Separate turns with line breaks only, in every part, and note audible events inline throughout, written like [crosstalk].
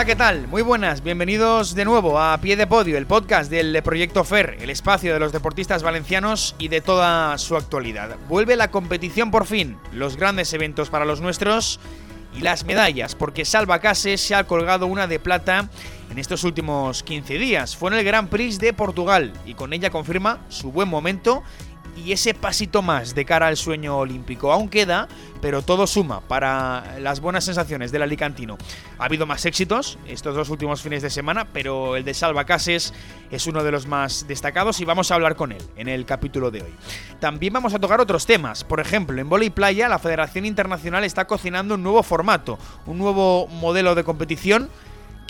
Hola, ¿qué tal? Muy buenas, bienvenidos de nuevo a Pie de Podio, el podcast del Proyecto FER, el espacio de los deportistas valencianos y de toda su actualidad. Vuelve la competición por fin, los grandes eventos para los nuestros y las medallas, porque Salva Cases se ha colgado una de plata en estos últimos 15 días. Fue en el Grand Prix de Portugal y con ella confirma su buen momento y ese pasito más de cara al sueño olímpico. Aún queda, pero todo suma para las buenas sensaciones del Alicantino. Ha habido más éxitos estos dos últimos fines de semana, pero el de Salva Cases es uno de los más destacados y vamos a hablar con él en el capítulo de hoy. También vamos a tocar otros temas. Por ejemplo, en Voley Playa la Federación Internacional está cocinando un nuevo formato, un nuevo modelo de competición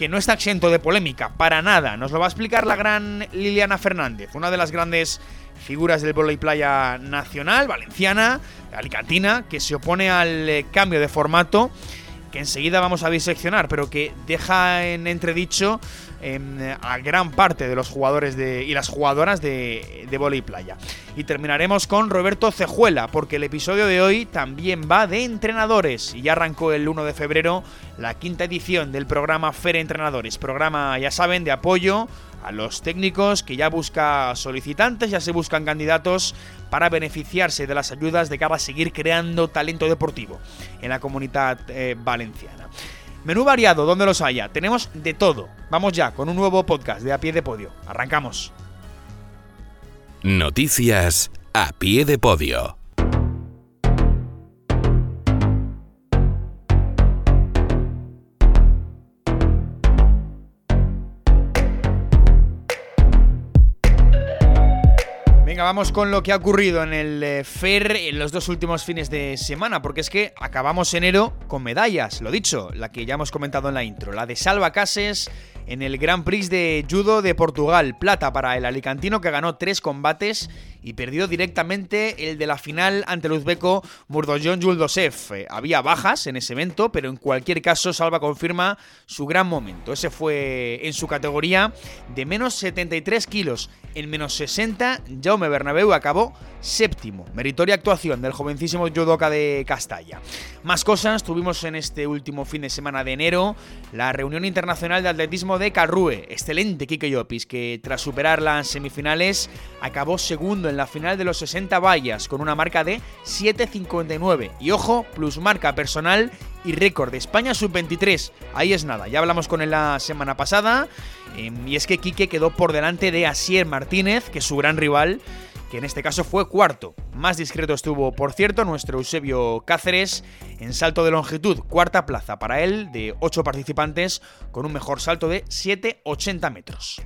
que no está exento de polémica, para nada. Nos lo va a explicar la gran Liliana Fernández, una de las grandes figuras del volei playa nacional, valenciana, alicantina, que se opone al eh, cambio de formato que enseguida vamos a diseccionar, pero que deja en entredicho a gran parte de los jugadores de, y las jugadoras de, de volei playa. Y terminaremos con Roberto Cejuela, porque el episodio de hoy también va de entrenadores. Y ya arrancó el 1 de febrero la quinta edición del programa Fer Entrenadores, programa, ya saben, de apoyo a los técnicos que ya busca solicitantes, ya se buscan candidatos para beneficiarse de las ayudas de cara a seguir creando talento deportivo en la comunidad eh, valenciana. Menú variado, donde los haya. Tenemos de todo. Vamos ya con un nuevo podcast de A Pie de Podio. Arrancamos.
Noticias a pie de podio.
Venga, vamos con lo que ha ocurrido en el eh, FER en los dos últimos fines de semana, porque es que acabamos enero con medallas, lo dicho, la que ya hemos comentado en la intro, la de Salva Cases en el Grand Prix de Judo de Portugal, plata para el alicantino que ganó tres combates y perdió directamente el de la final ante el uzbeco Murdojon Yuldosev. Eh, había bajas en ese evento, pero en cualquier caso Salva confirma su gran momento. Ese fue en su categoría de menos 73 kilos. En menos 60, Jaume Bernabeu acabó séptimo. Meritoria actuación del jovencísimo judoka de Castalla. Más cosas tuvimos en este último fin de semana de enero. La reunión internacional de atletismo de Carrue. Excelente Kike Llopis, que tras superar las semifinales acabó segundo en la final de los 60 vallas con una marca de 7.59. Y ojo, plus marca personal y récord de España sub-23. Ahí es nada, ya hablamos con él la semana pasada. Eh, y es que Quique quedó por delante de Asier Martínez, que es su gran rival, que en este caso fue cuarto. Más discreto estuvo, por cierto, nuestro Eusebio Cáceres en salto de longitud, cuarta plaza para él, de 8 participantes, con un mejor salto de 7,80 metros.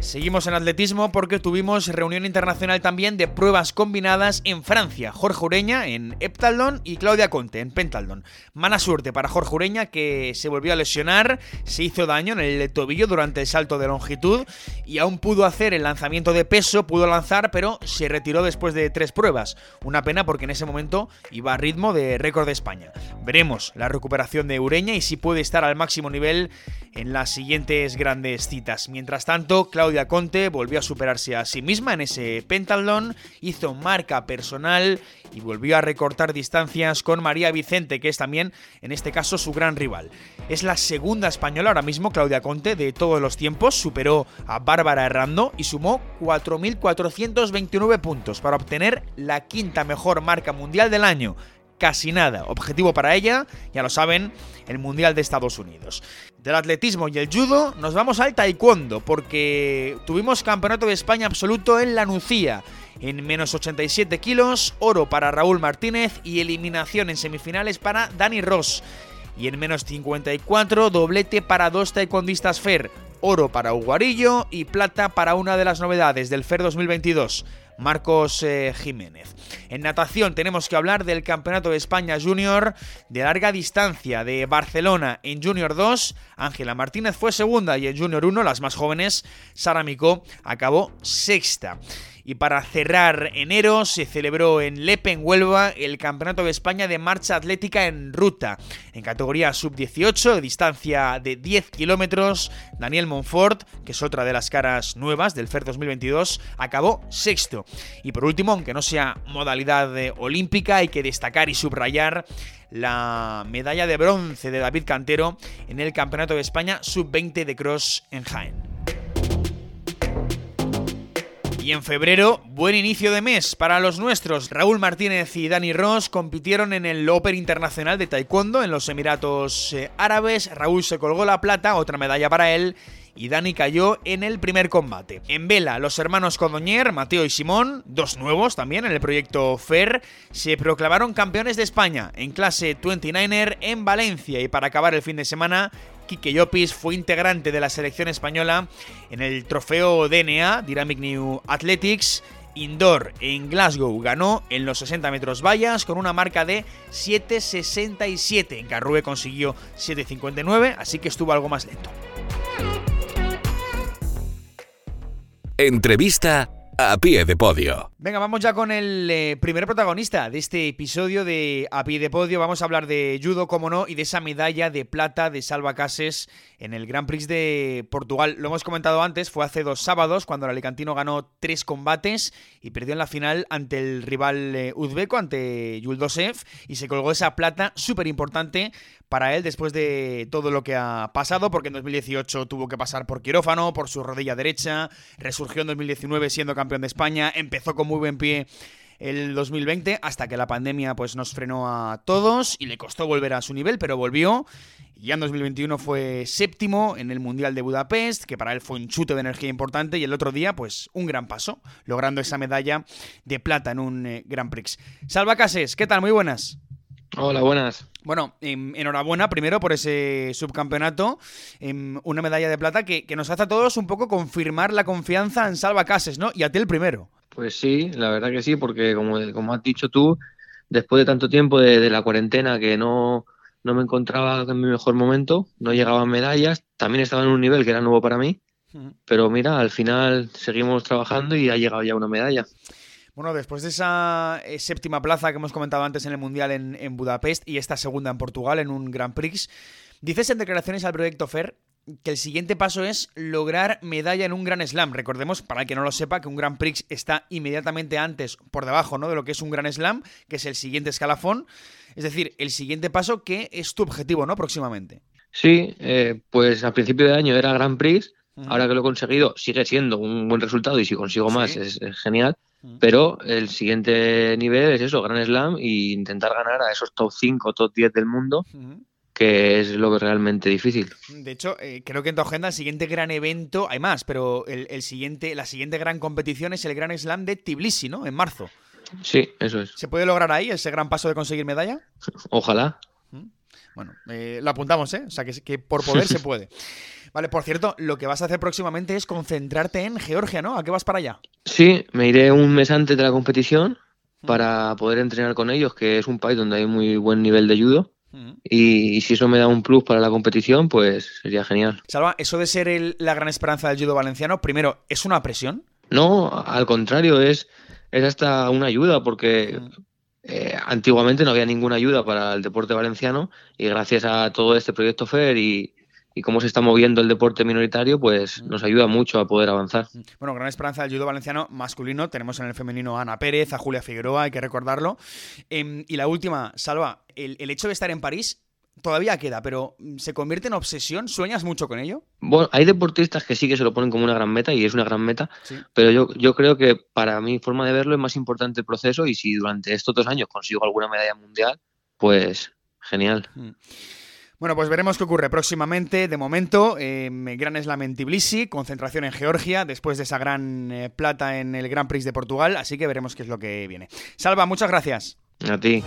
Seguimos en atletismo porque tuvimos reunión internacional también de pruebas combinadas en Francia. Jorge Ureña en heptatlón y Claudia Conte en pentatlón. Mala suerte para Jorge Ureña que se volvió a lesionar, se hizo daño en el tobillo durante el salto de longitud y aún pudo hacer el lanzamiento de peso, pudo lanzar, pero se retiró después de tres pruebas. Una pena porque en ese momento iba a ritmo de récord de España. Veremos la recuperación de Ureña y si puede estar al máximo nivel en las siguientes grandes citas. Mientras tanto, Claudia Conte volvió a superarse a sí misma en ese pentatlón, hizo marca personal y volvió a recortar distancias con María Vicente, que es también, en este caso, su gran rival. Es la segunda española ahora mismo, Claudia Conte, de todos los tiempos, superó a Bárbara Herrando y sumó 4.429 puntos para obtener la quinta mejor marca mundial del año casi nada. Objetivo para ella, ya lo saben, el Mundial de Estados Unidos. Del atletismo y el judo nos vamos al taekwondo, porque tuvimos campeonato de España absoluto en la Nucía. En menos 87 kilos, oro para Raúl Martínez y eliminación en semifinales para Dani Ross. Y en menos 54, doblete para dos taekwondistas FER, oro para Uguarillo y plata para una de las novedades del FER 2022. Marcos eh, Jiménez. En natación tenemos que hablar del Campeonato de España Junior de larga distancia de Barcelona en Junior 2. Ángela Martínez fue segunda y en Junior 1, las más jóvenes, Sara Micó acabó sexta. Y para cerrar enero se celebró en Lepe, en Huelva, el Campeonato de España de Marcha Atlética en ruta. En categoría sub-18, distancia de 10 kilómetros, Daniel Monfort, que es otra de las caras nuevas del FER 2022, acabó sexto. Y por último, aunque no sea modalidad eh, olímpica, hay que destacar y subrayar la medalla de bronce de David Cantero en el Campeonato de España sub-20 de cross en Jaén. Y en febrero, buen inicio de mes para los nuestros. Raúl Martínez y Dani Ross compitieron en el Open Internacional de Taekwondo en los Emiratos eh, Árabes. Raúl se colgó la plata, otra medalla para él y Dani cayó en el primer combate. En vela, los hermanos Codoñer, Mateo y Simón, dos nuevos también en el proyecto FER, se proclamaron campeones de España en clase 29er en Valencia y para acabar el fin de semana, Kike Llopis fue integrante de la selección española en el trofeo DNA Dynamic New Athletics Indoor en Glasgow ganó en los 60 metros vallas con una marca de 7.67. En Carrue consiguió 7.59, así que estuvo algo más lento.
Entrevista a pie de podio.
Venga, vamos ya con el eh, primer protagonista de este episodio de A pie de podio. Vamos a hablar de judo, como no, y de esa medalla de plata de Salva Cases en el Grand Prix de Portugal. Lo hemos comentado antes, fue hace dos sábados cuando el alicantino ganó tres combates y perdió en la final ante el rival eh, uzbeco, ante Yuldosev, y se colgó esa plata súper importante para él después de todo lo que ha pasado, porque en 2018 tuvo que pasar por quirófano, por su rodilla derecha, resurgió en 2019 siendo campeón de España, empezó con muy buen pie el 2020 hasta que la pandemia pues nos frenó a todos y le costó volver a su nivel, pero volvió. Ya en 2021 fue séptimo en el Mundial de Budapest, que para él fue un chute de energía importante y el otro día pues un gran paso, logrando esa medalla de plata en un eh, Grand Prix. Salva Cases, ¿qué tal? Muy buenas.
Hola, buenas.
Bueno, em, enhorabuena primero por ese subcampeonato, em, una medalla de plata que, nos hace a todos un poco confirmar la confianza en Salva Cases, ¿no? Y a ti el primero.
Pues sí, la verdad que sí, porque como, como has dicho tú, después de tanto tiempo de, la cuarentena que no, no, me encontraba en mi mejor momento, no llegaban medallas, también estaba en un nivel que era nuevo para mí, pero mira, al final seguimos trabajando y ha llegado ya una medalla.
Bueno, después de esa eh, séptima plaza que hemos comentado antes en el Mundial en, Budapest y esta segunda en Portugal en un Grand Prix, dices en declaraciones al proyecto FER que el siguiente paso es lograr medalla en un Grand Slam. Recordemos, para el que no lo sepa, que un Grand Prix está inmediatamente antes, por debajo, ¿no? De lo que es un Grand Slam, que es el siguiente escalafón. Es decir, el siguiente paso que es tu objetivo, ¿no? Próximamente.
Sí, eh, pues al principio de año era Grand Prix. Ahora que lo he conseguido, sigue siendo un buen resultado y si consigo más es genial. Pero el siguiente nivel es eso, Gran Slam, e intentar ganar a esos top 5, top 10 del mundo, que es lo que es realmente difícil.
De hecho, eh, creo que en tu agenda el siguiente gran evento, hay más, pero el, siguiente, la siguiente gran competición es el Gran Slam de Tbilisi, ¿no? En marzo.
Sí, eso es.
¿Se puede lograr ahí ese gran paso de conseguir medalla?
Ojalá.
Bueno, eh, lo apuntamos, ¿eh? O sea, que, que por poder se puede. [laughs] Vale, por cierto, lo que vas a hacer próximamente es concentrarte en Georgia, ¿no? ¿A qué vas para allá?
Sí, me iré un mes antes de la competición para poder entrenar con ellos, que es un país donde hay muy buen nivel de judo. Y, si eso me da un plus para la competición, pues sería genial.
Salva, eso de ser la gran esperanza del judo valenciano, primero, ¿es una presión?
No, al contrario, es, es hasta una ayuda, porque eh, antiguamente no había ninguna ayuda para el deporte valenciano y gracias a todo este proyecto FER y, y cómo se está moviendo el deporte minoritario, pues mm. nos ayuda mucho a poder avanzar. Mm.
Bueno, gran esperanza del judo valenciano masculino. Tenemos en el femenino a Ana Pérez, a Julia Figueroa, hay que recordarlo. Em, y la última, Salva, el, hecho de estar en París todavía queda, pero mm, ¿se convierte en obsesión? ¿Sueñas mucho con ello?
Bueno, hay deportistas que sí que se lo ponen como una gran meta y es una gran meta, pero yo, yo creo que para mi forma de verlo es más importante el proceso y si durante estos dos años consigo alguna medalla mundial, pues genial.
Bueno, pues veremos qué ocurre próximamente. De momento, eh, Gran Slam en Tbilisi, concentración en Georgia, después de esa gran eh, plata en el Grand Prix de Portugal, así que veremos qué es lo que viene. Salva, muchas gracias.
A ti.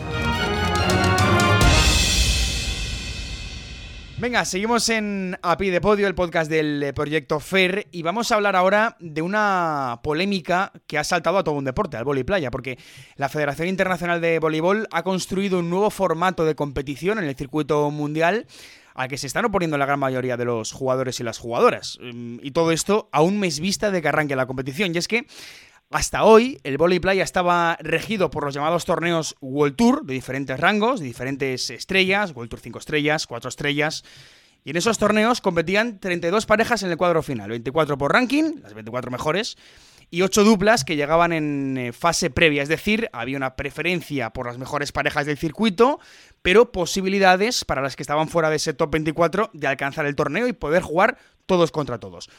Venga, seguimos en A Pie de Podio, el podcast del eh, proyecto FER, y vamos a hablar ahora de una polémica que ha saltado a todo un deporte, al vóley playa, porque la Federación Internacional de Voleibol ha construido un nuevo formato de competición en el circuito mundial al que se están oponiendo la gran mayoría de los jugadores y las jugadoras. Mm, y todo esto a un mes vista de que arranque la competición. Y es que Hasta hoy, el volley playa estaba regido por los llamados torneos World Tour, de diferentes rangos, de diferentes estrellas, World Tour 5 estrellas, 4 estrellas. Y en esos torneos competían 32 parejas en el cuadro final, 24 por ranking, las 24 mejores, y 8 duplas que llegaban en eh, fase previa, es decir, había una preferencia por las mejores parejas del circuito, pero posibilidades para las que estaban fuera de ese top 24 de alcanzar el torneo y poder jugar todos contra todos.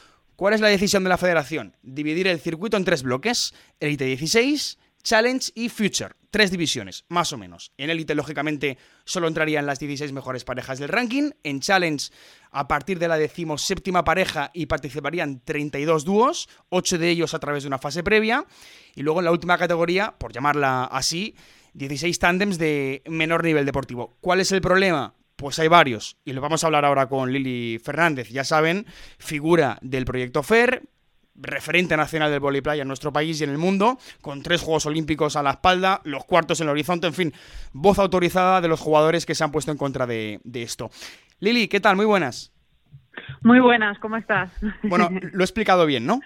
¿Cuál es la decisión de la federación? Dividir el circuito en tres bloques, Elite 16, Challenge y Future. Tres divisiones, más o menos. En Elite, lógicamente, solo entrarían las 16 mejores parejas del ranking. En Challenge, a partir de la decimoséptima pareja y participarían 32 dúos, 8 de ellos a través de una fase previa. Y luego en la última categoría, por llamarla así, 16 tándems de menor nivel deportivo. ¿Cuál es el problema? Pues hay varios, y lo vamos a hablar ahora con Lili Fernández. Ya saben, figura del proyecto FER, referente nacional del voleibol en nuestro país y en el mundo, con tres Juegos Olímpicos a la espalda, los cuartos en el horizonte, en fin, voz autorizada de los jugadores que se han puesto en contra de, esto. Lili, ¿qué tal? Muy buenas.
Muy buenas, ¿cómo estás?
Bueno, [laughs] lo he explicado bien, ¿no?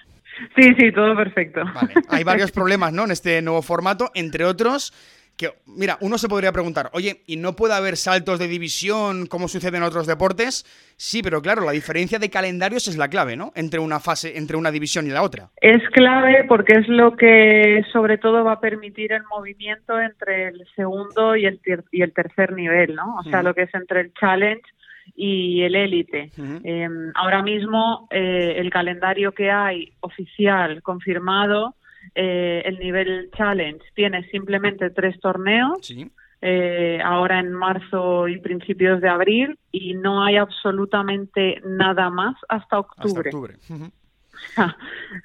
Sí, sí, todo perfecto.
Vale. Hay varios problemas, ¿no? En este nuevo formato, entre otros que, mira, uno se podría preguntar, oye, ¿y no puede haber saltos de división como sucede en otros deportes? Sí, pero claro, la diferencia de calendarios es la clave, ¿no? Entre una fase, entre una división y la otra.
Es clave porque es lo que sobre todo va a permitir el movimiento entre el segundo y el, y el tercer nivel, ¿no? O sea, lo que es entre el challenge y el élite. Em, ahora mismo eh, el calendario que hay oficial confirmado eh, el nivel challenge tiene simplemente tres torneos. Eh, ahora en marzo y principios de abril y no hay absolutamente nada más hasta octubre. [laughs]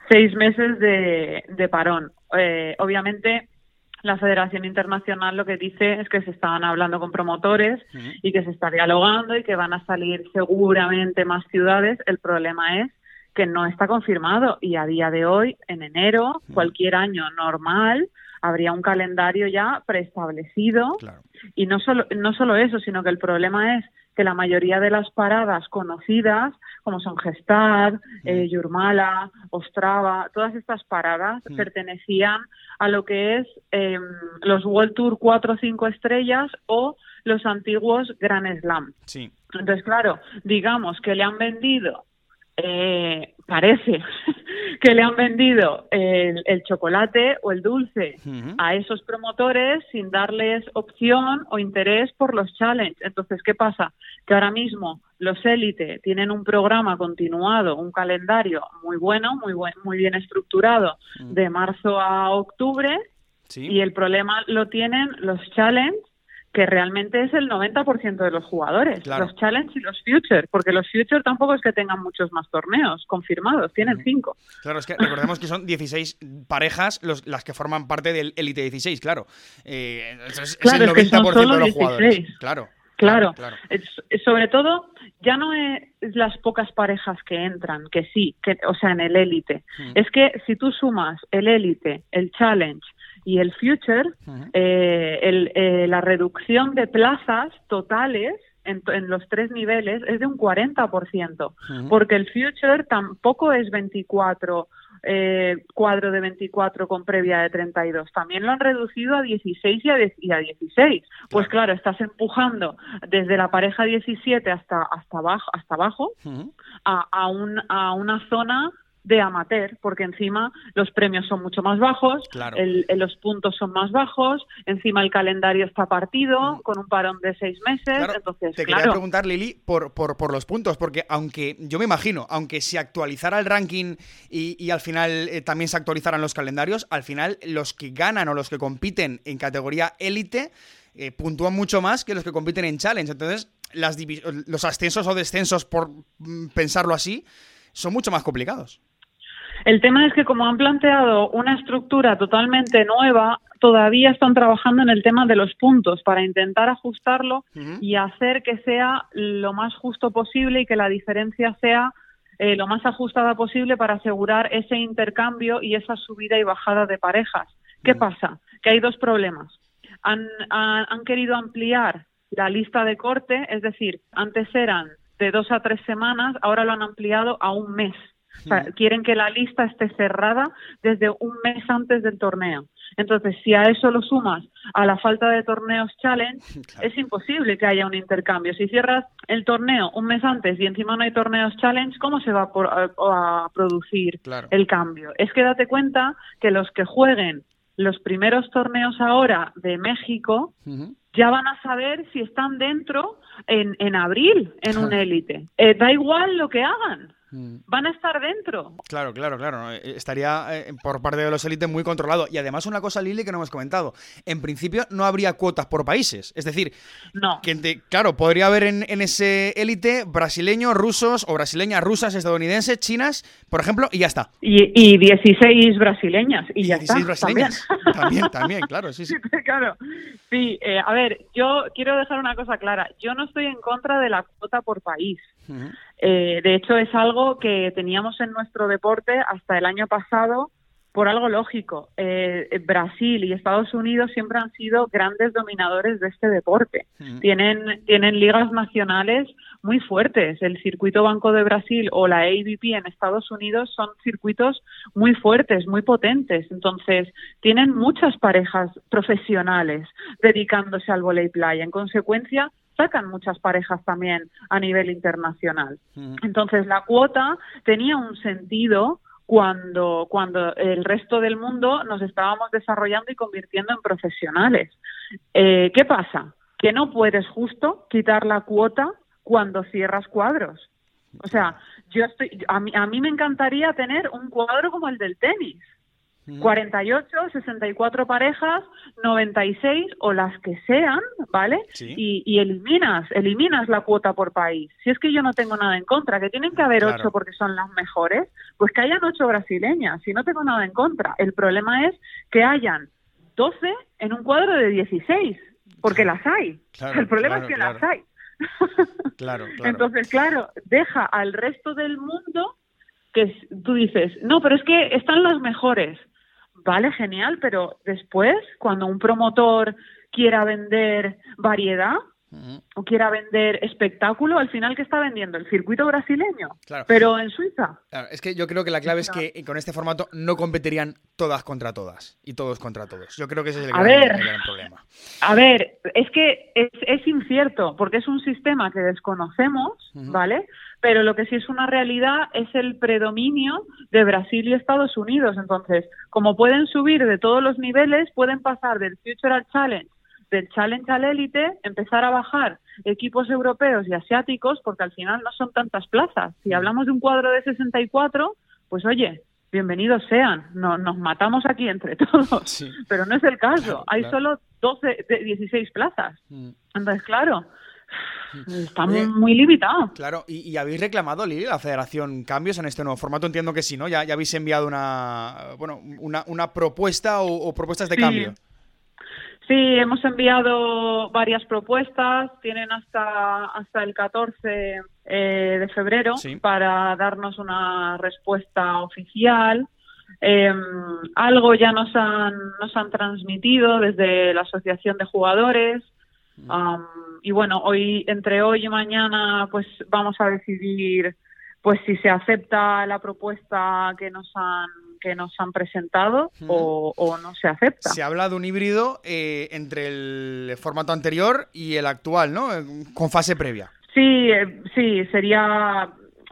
Seis meses de, parón. Eh, obviamente la Federación Internacional lo que dice es que se estaban hablando con promotores y que se está dialogando y que van a salir seguramente más ciudades. El problema es que no está confirmado y a día de hoy, en enero, cualquier año normal, habría un calendario ya preestablecido. Y no solo, no solo eso, sino que el problema es que la mayoría de las paradas conocidas, como son Gestad, eh, Yurmala, Ostrava, todas estas paradas pertenecían a lo que es em, los World Tour 4 o 5 estrellas o los antiguos Grand Slam.
Sí.
Entonces, claro, digamos que le han vendido eh, parece [laughs] que le han vendido el, chocolate o el dulce a esos promotores sin darles opción o interés por los challenges. Entonces, ¿qué pasa? Que ahora mismo los élite tienen un programa continuado, un calendario muy bueno, muy, buen, muy bien estructurado, de marzo a octubre, y el problema lo tienen los challenges que realmente es el 90% de los jugadores, los Challenge y los Future, porque los Future tampoco es que tengan muchos más torneos confirmados, tienen cinco.
Claro, es que recordemos que son 16 parejas los, las que forman parte del Elite 16, claro. Eh, es,
claro,
el 90%
de
los
16.
jugadores. Claro.
Claro, sobre todo ya no es las pocas parejas que entran, que sí, que, o sea, en el élite. Es que si tú sumas el élite, el challenge y el Future, eh, eh, la reducción de plazas totales en, los tres niveles es de un 40%, porque el Future tampoco es 24 eh, cuadro de 24 con previa de 32. También lo han reducido a 16 y a, 16. Pues claro, estás empujando desde la pareja 17 hasta, hasta abajo, hasta abajo a, a, un, a una zona de amateur, porque encima los premios son mucho más bajos, los puntos son más bajos, encima el calendario está partido mm. con un parón de seis meses. entonces,
te quería preguntar, Lili, por, por, por, los puntos, porque aunque yo me imagino, aunque se actualizara el ranking y, al final eh, también se actualizaran los calendarios, al final los que ganan o los que compiten en categoría élite eh, puntúan mucho más que los que compiten en challenge. Entonces, las los ascensos o descensos, por mm, pensarlo así, son mucho más complicados.
El tema es que como han planteado una estructura totalmente nueva, todavía están trabajando en el tema de los puntos para intentar ajustarlo y hacer que sea lo más justo posible y que la diferencia sea eh, lo más ajustada posible para asegurar ese intercambio y esa subida y bajada de parejas. ¿Qué pasa? Que hay dos problemas. Han, han querido ampliar la lista de corte, es decir, antes eran de dos a tres semanas, ahora lo han ampliado a un mes. O sea, quieren que la lista esté cerrada desde un mes antes del torneo. Entonces, si a eso lo sumas a la falta de torneos challenge, [laughs] es imposible que haya un intercambio. Si cierras el torneo un mes antes y encima no hay torneos challenge, ¿cómo se va a, producir el cambio? Es que date cuenta que los que jueguen los primeros torneos ahora de México ya van a saber si están dentro en, en abril en un élite. Eh, da igual lo que hagan. Mm. van a estar dentro.
Claro, claro, claro. Eh, estaría eh, por parte de los élites muy controlado. Y además una cosa, Lili, que no hemos comentado. En principio no habría cuotas por países. Es decir,
no.
Que, claro, podría haber en, ese élite brasileños, rusos o brasileñas, rusas, estadounidenses, chinas, por ejemplo, y ya está.
Y, y 16 brasileñas. Y, ya 16
brasileñas. También. también, claro, sí, sí. [laughs]
claro. Sí, eh, a ver, yo quiero dejar una cosa clara. Yo no estoy en contra de la cuota por país. Eh, de hecho, es algo que teníamos en nuestro deporte hasta el año pasado por algo lógico. Eh, Brasil y Estados Unidos siempre han sido grandes dominadores de este deporte. Tienen, tienen ligas nacionales muy fuertes. El circuito Banco de Brasil o la ABP en Estados Unidos son circuitos muy fuertes, muy potentes. Entonces, tienen muchas parejas profesionales dedicándose al volei playa. En consecuencia, sacan muchas parejas también a nivel internacional. Entonces, la cuota tenía un sentido cuando, cuando el resto del mundo nos estábamos desarrollando y convirtiendo en profesionales. Eh, ¿Qué pasa? Que no puedes justo quitar la cuota cuando cierras cuadros. O sea, yo estoy, a mí, a mí me encantaría tener un cuadro como el del tenis. 48, 64 parejas, 96 o las que sean, ¿vale? Y, eliminas, eliminas la cuota por país. Si es que yo no tengo nada en contra, que tienen que haber ocho porque son las mejores, pues que hayan ocho brasileñas, si no tengo nada en contra. El problema es que hayan 12 en un cuadro de 16, porque las hay. [laughs] El problema es que las hay. [laughs]
claro,
Entonces, claro, deja al resto del mundo que tú dices, no, pero es que están las mejores vale, genial, pero después, cuando un promotor quiera vender variedad, o quiera vender espectáculo, al final ¿qué está vendiendo? El circuito brasileño, pero en Suiza.
es que yo creo que la clave es que con este formato no competirían todas contra todas y todos contra todos. Yo creo que ese es el, gran, problema.
A ver, es que es, incierto porque es un sistema que desconocemos, ¿vale? pero lo que sí es una realidad es el predominio de Brasil y Estados Unidos. Entonces, como pueden subir de todos los niveles, pueden pasar del Future Challenge, del Challenge al Elite, empezar a bajar equipos europeos y asiáticos, porque al final no son tantas plazas. Si hablamos de un cuadro de 64, pues oye, bienvenidos sean, no, nos matamos aquí entre [laughs] todos, pero no es el caso, hay solo 12 de 16 plazas. Mm. Entonces, claro, Está muy limitado.
Claro, ¿Y, habéis reclamado, Lili, la federación cambios en este nuevo formato? Entiendo que sí, ¿no? Ya, ya habéis enviado una, bueno, una, una propuesta o, propuestas de cambio.
Sí, hemos enviado varias propuestas, tienen hasta, hasta el 14 eh, de febrero para darnos una respuesta oficial. Em, algo ya nos han, nos han transmitido desde la Asociación de Jugadores. Y bueno, hoy entre hoy y mañana pues vamos a decidir pues si se acepta la propuesta que nos han que nos han presentado o, no se acepta.
Se habla de un híbrido eh, entre el formato anterior y el actual, ¿no? Con fase previa.
Sí, eh, sí, sería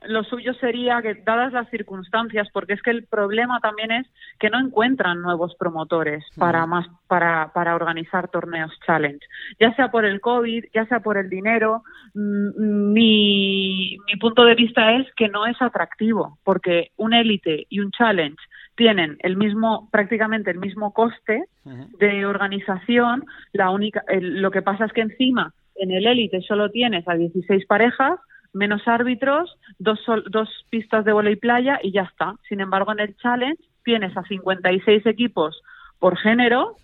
lo suyo sería que, dadas las circunstancias, porque es que el problema también es que no encuentran nuevos promotores para más para, para organizar torneos challenge, ya sea por el COVID, ya sea por el dinero. Mm, mi, mi punto de vista es que no es atractivo, porque un élite y un challenge tienen el mismo prácticamente el mismo coste de organización. La única, lo que pasa es que encima en el élite solo tienes a 16 parejas menos árbitros, dos, dos pistas de volei playa y ya está. Sin embargo, en el challenge tienes a 56 equipos por género,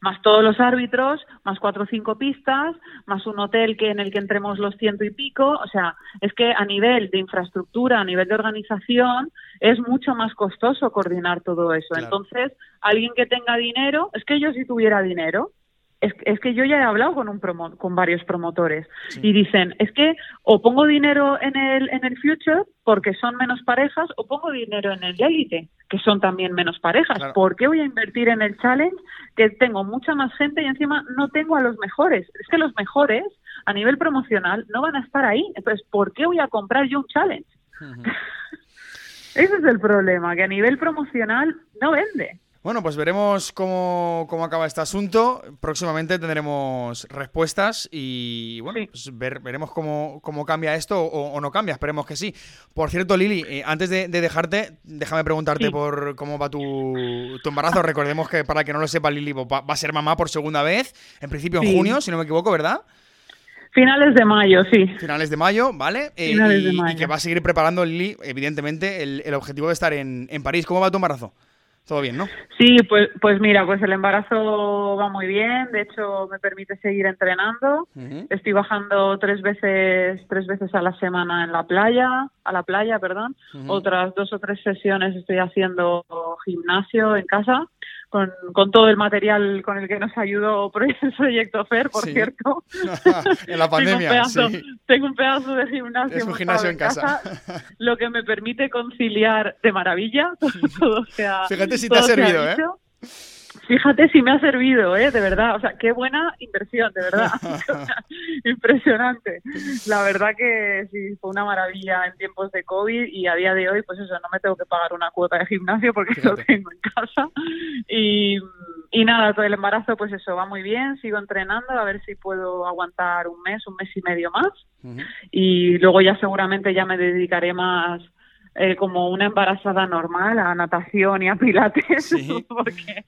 más todos los árbitros, más cuatro o cinco pistas, más un hotel que en el que entremos los ciento y pico. O sea, es que a nivel de infraestructura, a nivel de organización, es mucho más costoso coordinar todo eso. Entonces, alguien que tenga dinero, es que yo si tuviera dinero, es, que yo ya he hablado con un con varios promotores y dicen, es que o pongo dinero en el en el future porque son menos parejas o pongo dinero en el elite que son también menos parejas. ¿Por qué voy a invertir en el challenge que tengo mucha más gente y encima no tengo a los mejores? Es que los mejores a nivel promocional no van a estar ahí. Entonces, ¿por qué voy a comprar yo un challenge? [laughs] Ese es el problema, que a nivel promocional no vende.
Bueno, pues veremos cómo, cómo, acaba este asunto. Próximamente tendremos respuestas y bueno, pues veremos cómo, cómo, cambia esto o, no cambia. Esperemos que sí. Por cierto, Lili, eh, antes de, dejarte, déjame preguntarte por cómo va tu, tu, embarazo. Recordemos que para que no lo sepa, Lili va, a ser mamá por segunda vez, en principio en junio, si no me equivoco, ¿verdad?
Finales de mayo, sí.
Finales de mayo, ¿vale? Eh, Finales de mayo. y, que va a seguir preparando, Lili, evidentemente, el, el objetivo de estar en, en París. ¿Cómo va tu embarazo? Todo bien, ¿no?
Sí, pues, pues mira, pues el embarazo va muy bien. De hecho, me permite seguir entrenando. Estoy bajando tres veces, tres veces a la semana en la playa, a la playa, perdón. Otras dos o tres sesiones estoy haciendo gimnasio en casa con, con, todo el material con el que nos ayudó [laughs] el proyecto FER, por cierto. [laughs]
en la pandemia, [laughs]
tengo un, pedazo, tengo un pedazo de gimnasio,
es un gimnasio en casa,
lo que me permite conciliar de maravilla. Todo, sea,
Fíjate si te ha servido, ¿eh?
Fíjate si me ha servido, ¿eh? De verdad. O sea, qué buena inversión, de verdad. [laughs] [laughs] Impresionante. La verdad que sí, fue una maravilla en tiempos de COVID y a día de hoy, pues eso, no me tengo que pagar una cuota de gimnasio porque [laughs] lo tengo en casa. Y, y nada, todo el embarazo, pues eso, va muy bien. Sigo entrenando a ver si puedo aguantar un mes, un mes y medio más. Y luego ya seguramente ya me dedicaré más eh, como una embarazada normal a natación y a pilates [laughs] porque,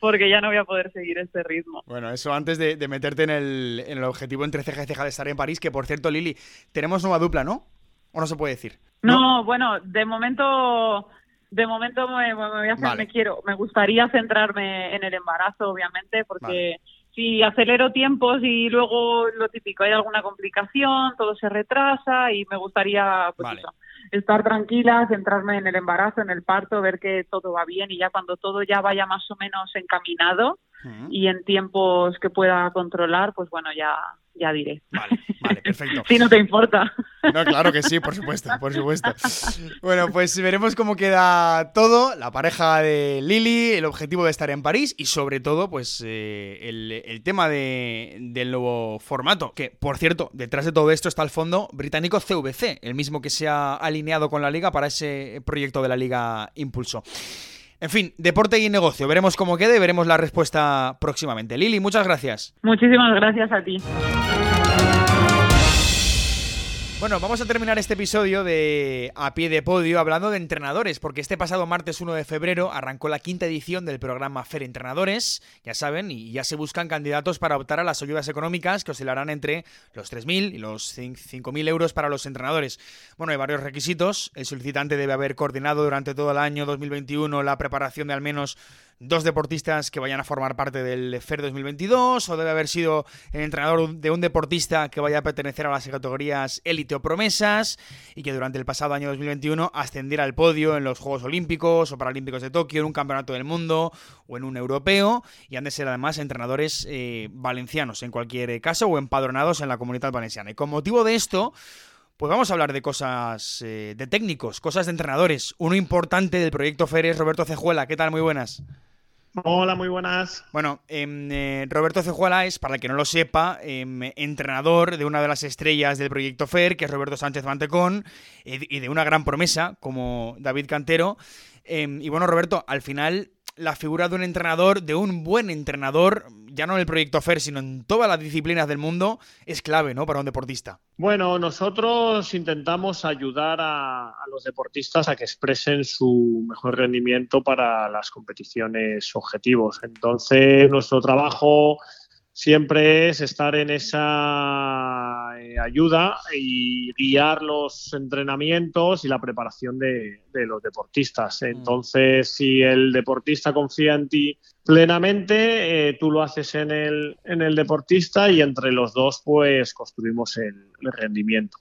porque ya no voy a poder seguir este ritmo.
Bueno, eso antes de, meterte en el, en el, objetivo entre ceja y ceja de estar en París, que por cierto, Lili, tenemos nueva dupla, ¿no? ¿O no se puede decir?
No, bueno, de momento de momento me, voy a hacer, me quiero, me gustaría centrarme en el embarazo, obviamente, porque si acelero tiempos y luego lo típico, hay alguna complicación, todo se retrasa y me gustaría pues estar tranquila, centrarme en el embarazo, en el parto, ver que todo va bien y ya cuando todo ya vaya más o menos encaminado y en tiempos que pueda controlar, pues bueno, ya ya diré.
Vale, vale, perfecto. [laughs]
si no te importa.
No, claro que sí, por supuesto, por supuesto. Bueno, pues veremos cómo queda todo, la pareja de Lili, el objetivo de estar en París y sobre todo, pues eh, el, tema de, del nuevo formato. Que, por cierto, detrás de todo esto está el fondo británico CVC, el mismo que se ha alineado con la liga para ese proyecto de la Liga Impulso. En fin, deporte y negocio. Veremos cómo quede y veremos la respuesta próximamente. Lili, muchas gracias.
Muchísimas gracias a ti.
Bueno, vamos a terminar este episodio de A Pie de Podio hablando de entrenadores, porque este pasado martes 1 de febrero arrancó la quinta edición del programa FER Entrenadores, ya saben, y ya se buscan candidatos para optar a las ayudas económicas que oscilarán entre los 3.000 y los 5.000 euros para los entrenadores. Bueno, hay varios requisitos. El solicitante debe haber coordinado durante todo el año 2021 la preparación de al menos dos deportistas que vayan a formar parte del FER 2022 o debe haber sido el entrenador de un deportista que vaya a pertenecer a las categorías élite o promesas y que durante el pasado año 2021 ascendiera al podio en los Juegos Olímpicos o Paralímpicos de Tokio, en un campeonato del mundo o en un europeo y han de ser además entrenadores eh, valencianos en cualquier caso o empadronados en la comunidad valenciana. Y con motivo de esto... Pues vamos a hablar de cosas eh, de técnicos, cosas de entrenadores. Uno importante del proyecto FER es Roberto Cejuela. ¿Qué tal? Muy buenas.
Hola, muy buenas.
Bueno, em, eh, Roberto Cejuela es, para el que no lo sepa, em, entrenador de una de las estrellas del proyecto FER, que es Roberto Sánchez Mantecón, y de una gran promesa como David Cantero. Em, y bueno, Roberto, al final la figura de un entrenador, de un buen entrenador, ya no en el proyecto FER, sino en todas las disciplinas del mundo, es clave, ¿no? Para un deportista.
Bueno, nosotros intentamos ayudar a, a, los deportistas a que expresen su mejor rendimiento para las competiciones objetivos. Entonces, nuestro trabajo siempre es estar en esa eh, ayuda y guiar los entrenamientos y la preparación de, los deportistas. Mm. Entonces, si el deportista confía en ti plenamente, eh, tú lo haces en el, en el deportista y entre los dos pues construimos el, rendimiento.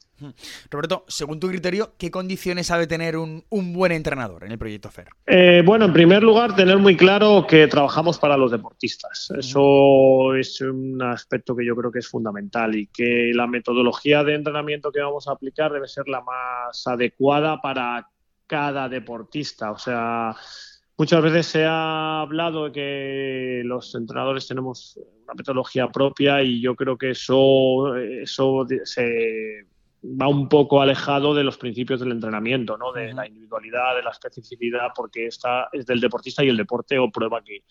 Roberto, según tu criterio, ¿qué condiciones ha de tener un, buen entrenador en el proyecto FER?
Eh, bueno, en primer lugar, tener muy claro que trabajamos para los deportistas. Eso es un aspecto que yo creo que es fundamental y que la metodología de entrenamiento que vamos a aplicar debe ser la más adecuada para cada deportista. O sea, Muchas veces se ha hablado de que los entrenadores tenemos una metodología propia y yo creo que eso, eso se va un poco alejado de los principios del entrenamiento, ¿no? de la individualidad, de la especificidad, porque esta es del deportista y el deporte o prueba que,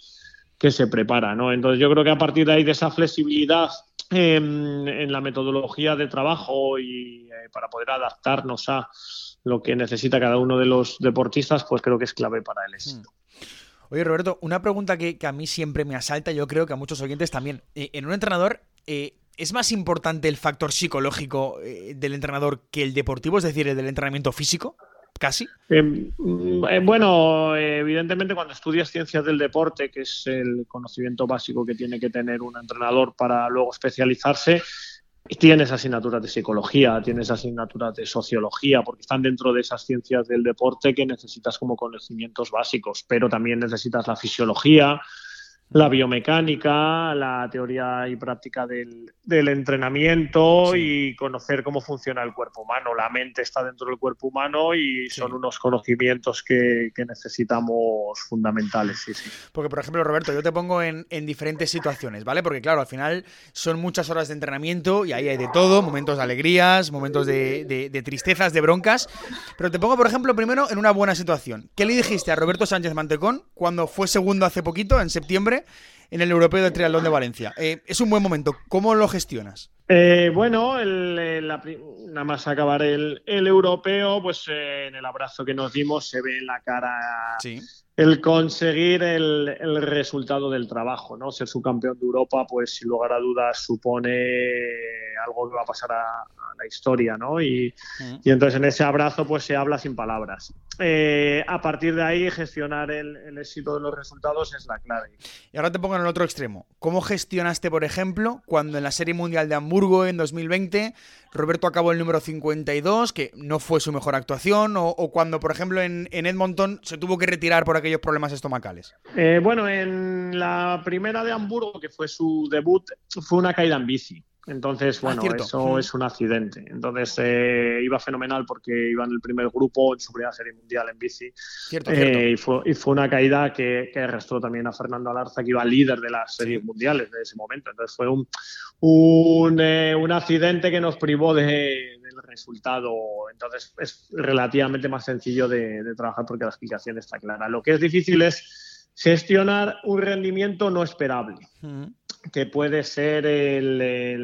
que se prepara. ¿no? Entonces yo creo que a partir de ahí, de esa flexibilidad en, la metodología de trabajo y eh, para poder adaptarnos a lo que necesita cada uno de los deportistas, pues creo que es clave para el éxito. Hmm.
Oye, Roberto, una pregunta que, a mí siempre me asalta, yo creo que a muchos oyentes también. Eh, en un entrenador, eh, ¿es más importante el factor psicológico eh, del entrenador que el deportivo, es decir, el del entrenamiento físico? Casi.
Em, bueno, evidentemente cuando estudias ciencias del deporte, que es el conocimiento básico que tiene que tener un entrenador para luego especializarse, Tienes asignaturas de psicología, tienes asignaturas de sociología, porque están dentro de esas ciencias del deporte que necesitas como conocimientos básicos, pero también necesitas la fisiología, la biomecánica, la teoría y práctica del, entrenamiento y conocer cómo funciona el cuerpo humano. La mente está dentro del cuerpo humano y son unos conocimientos que, necesitamos fundamentales. Sí, sí.
Porque, por ejemplo, Roberto, yo te pongo en, diferentes situaciones, ¿vale? Porque, claro, al final son muchas horas de entrenamiento y ahí hay de todo, momentos de alegrías, momentos de, de tristezas, de broncas. Pero te pongo, por ejemplo, primero en una buena situación. ¿Qué le dijiste a Roberto Sánchez Mantecón cuando fue segundo hace poquito, en septiembre? En el Europeo de Triatlón de Valencia. Eh, es un buen momento. ¿Cómo lo gestionas?
Eh, bueno, nada más acabar el, europeo, pues eh, en el abrazo que nos dimos se ve en la cara el conseguir el, resultado del trabajo, ¿no? Ser subcampeón de Europa, pues sin lugar a dudas supone algo que va a pasar a, la historia, ¿no? Y, y, entonces en ese abrazo pues se habla sin palabras. Eh, a partir de ahí gestionar el, éxito de los resultados es la clave.
Y ahora te pongo en el otro extremo. ¿Cómo gestionaste, por ejemplo, cuando en la Serie Mundial de Hamburgo en 2020 Roberto acabó el número 52, que no fue su mejor actuación, o, cuando, por ejemplo, en, Edmonton se tuvo que retirar por aquellos problemas estomacales?
Eh, bueno, en la primera de Hamburgo, que fue su debut, fue una caída en bici. Entonces, ah, bueno, eso es un accidente. Entonces, eh, iba fenomenal porque iba en el primer grupo en su primera serie mundial en bici. Eh, y, fue, una caída que, arrastró también a Fernando Alarza, que iba líder de las series mundiales de ese momento. Entonces, fue un, un, eh, accidente que nos privó del resultado. Entonces, es relativamente más sencillo de, trabajar porque la explicación está clara. Lo que es difícil es gestionar un rendimiento no esperable que puede ser el,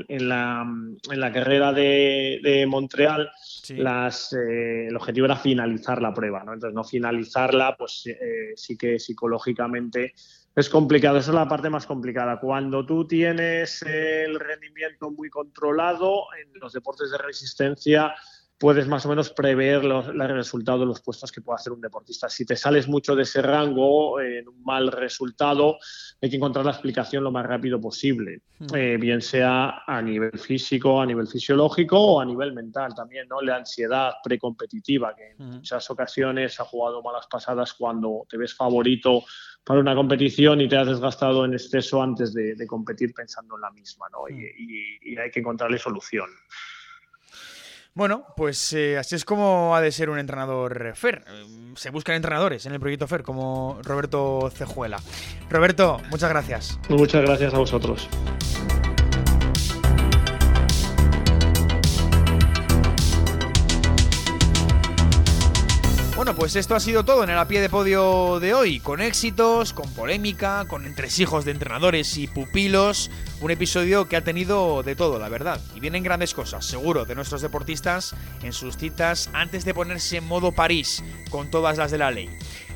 en, la, en, la, carrera de, Montreal, las, eh, el objetivo era finalizar la prueba, ¿no? Entonces, no finalizarla, pues eh, sí que psicológicamente es complicado. Esa es la parte más complicada. Cuando tú tienes el rendimiento muy controlado en los deportes de resistencia, puedes más o menos prever los, el resultado de los puestos que puede hacer un deportista. Si te sales mucho de ese rango, en un mal resultado, hay que encontrar la explicación lo más rápido posible, hmm. eh, bien sea a nivel físico, a nivel fisiológico o a nivel mental también, ¿no? La ansiedad precompetitiva, que en hmm. muchas ocasiones ha jugado malas pasadas cuando te ves favorito para una competición y te has desgastado en exceso antes de, competir pensando en la misma, ¿no? Hmm. y hay que encontrarle solución.
Bueno, pues eh, así es como ha de ser un entrenador FER. Se buscan entrenadores en el proyecto FER, como Roberto Cejuela. Roberto, muchas gracias.
Muchas gracias a vosotros.
Bueno, pues esto ha sido todo en el a pie de podio de hoy, con éxitos, con polémica, con entresijos de entrenadores y pupilos, un episodio que ha tenido de todo, la verdad, y vienen grandes cosas, seguro, de nuestros deportistas en sus citas antes de ponerse en modo París, con todas las de la ley.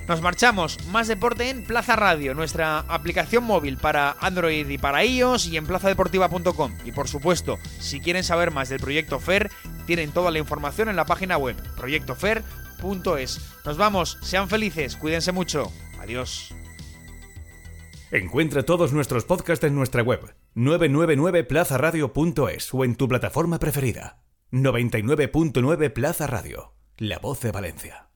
Nos marchamos, más deporte en Plaza Radio, nuestra aplicación móvil para Android y para iOS y en plazadeportiva.com. Y por supuesto, si quieren saber más del proyecto FER, tienen toda la información en la página web proyectofer.com Nos vamos, sean felices, cuídense mucho. Adiós.
Encuentra todos nuestros podcasts en nuestra web 999plazaradio.es o en tu plataforma preferida. 99.9 Plaza Radio, la voz de Valencia.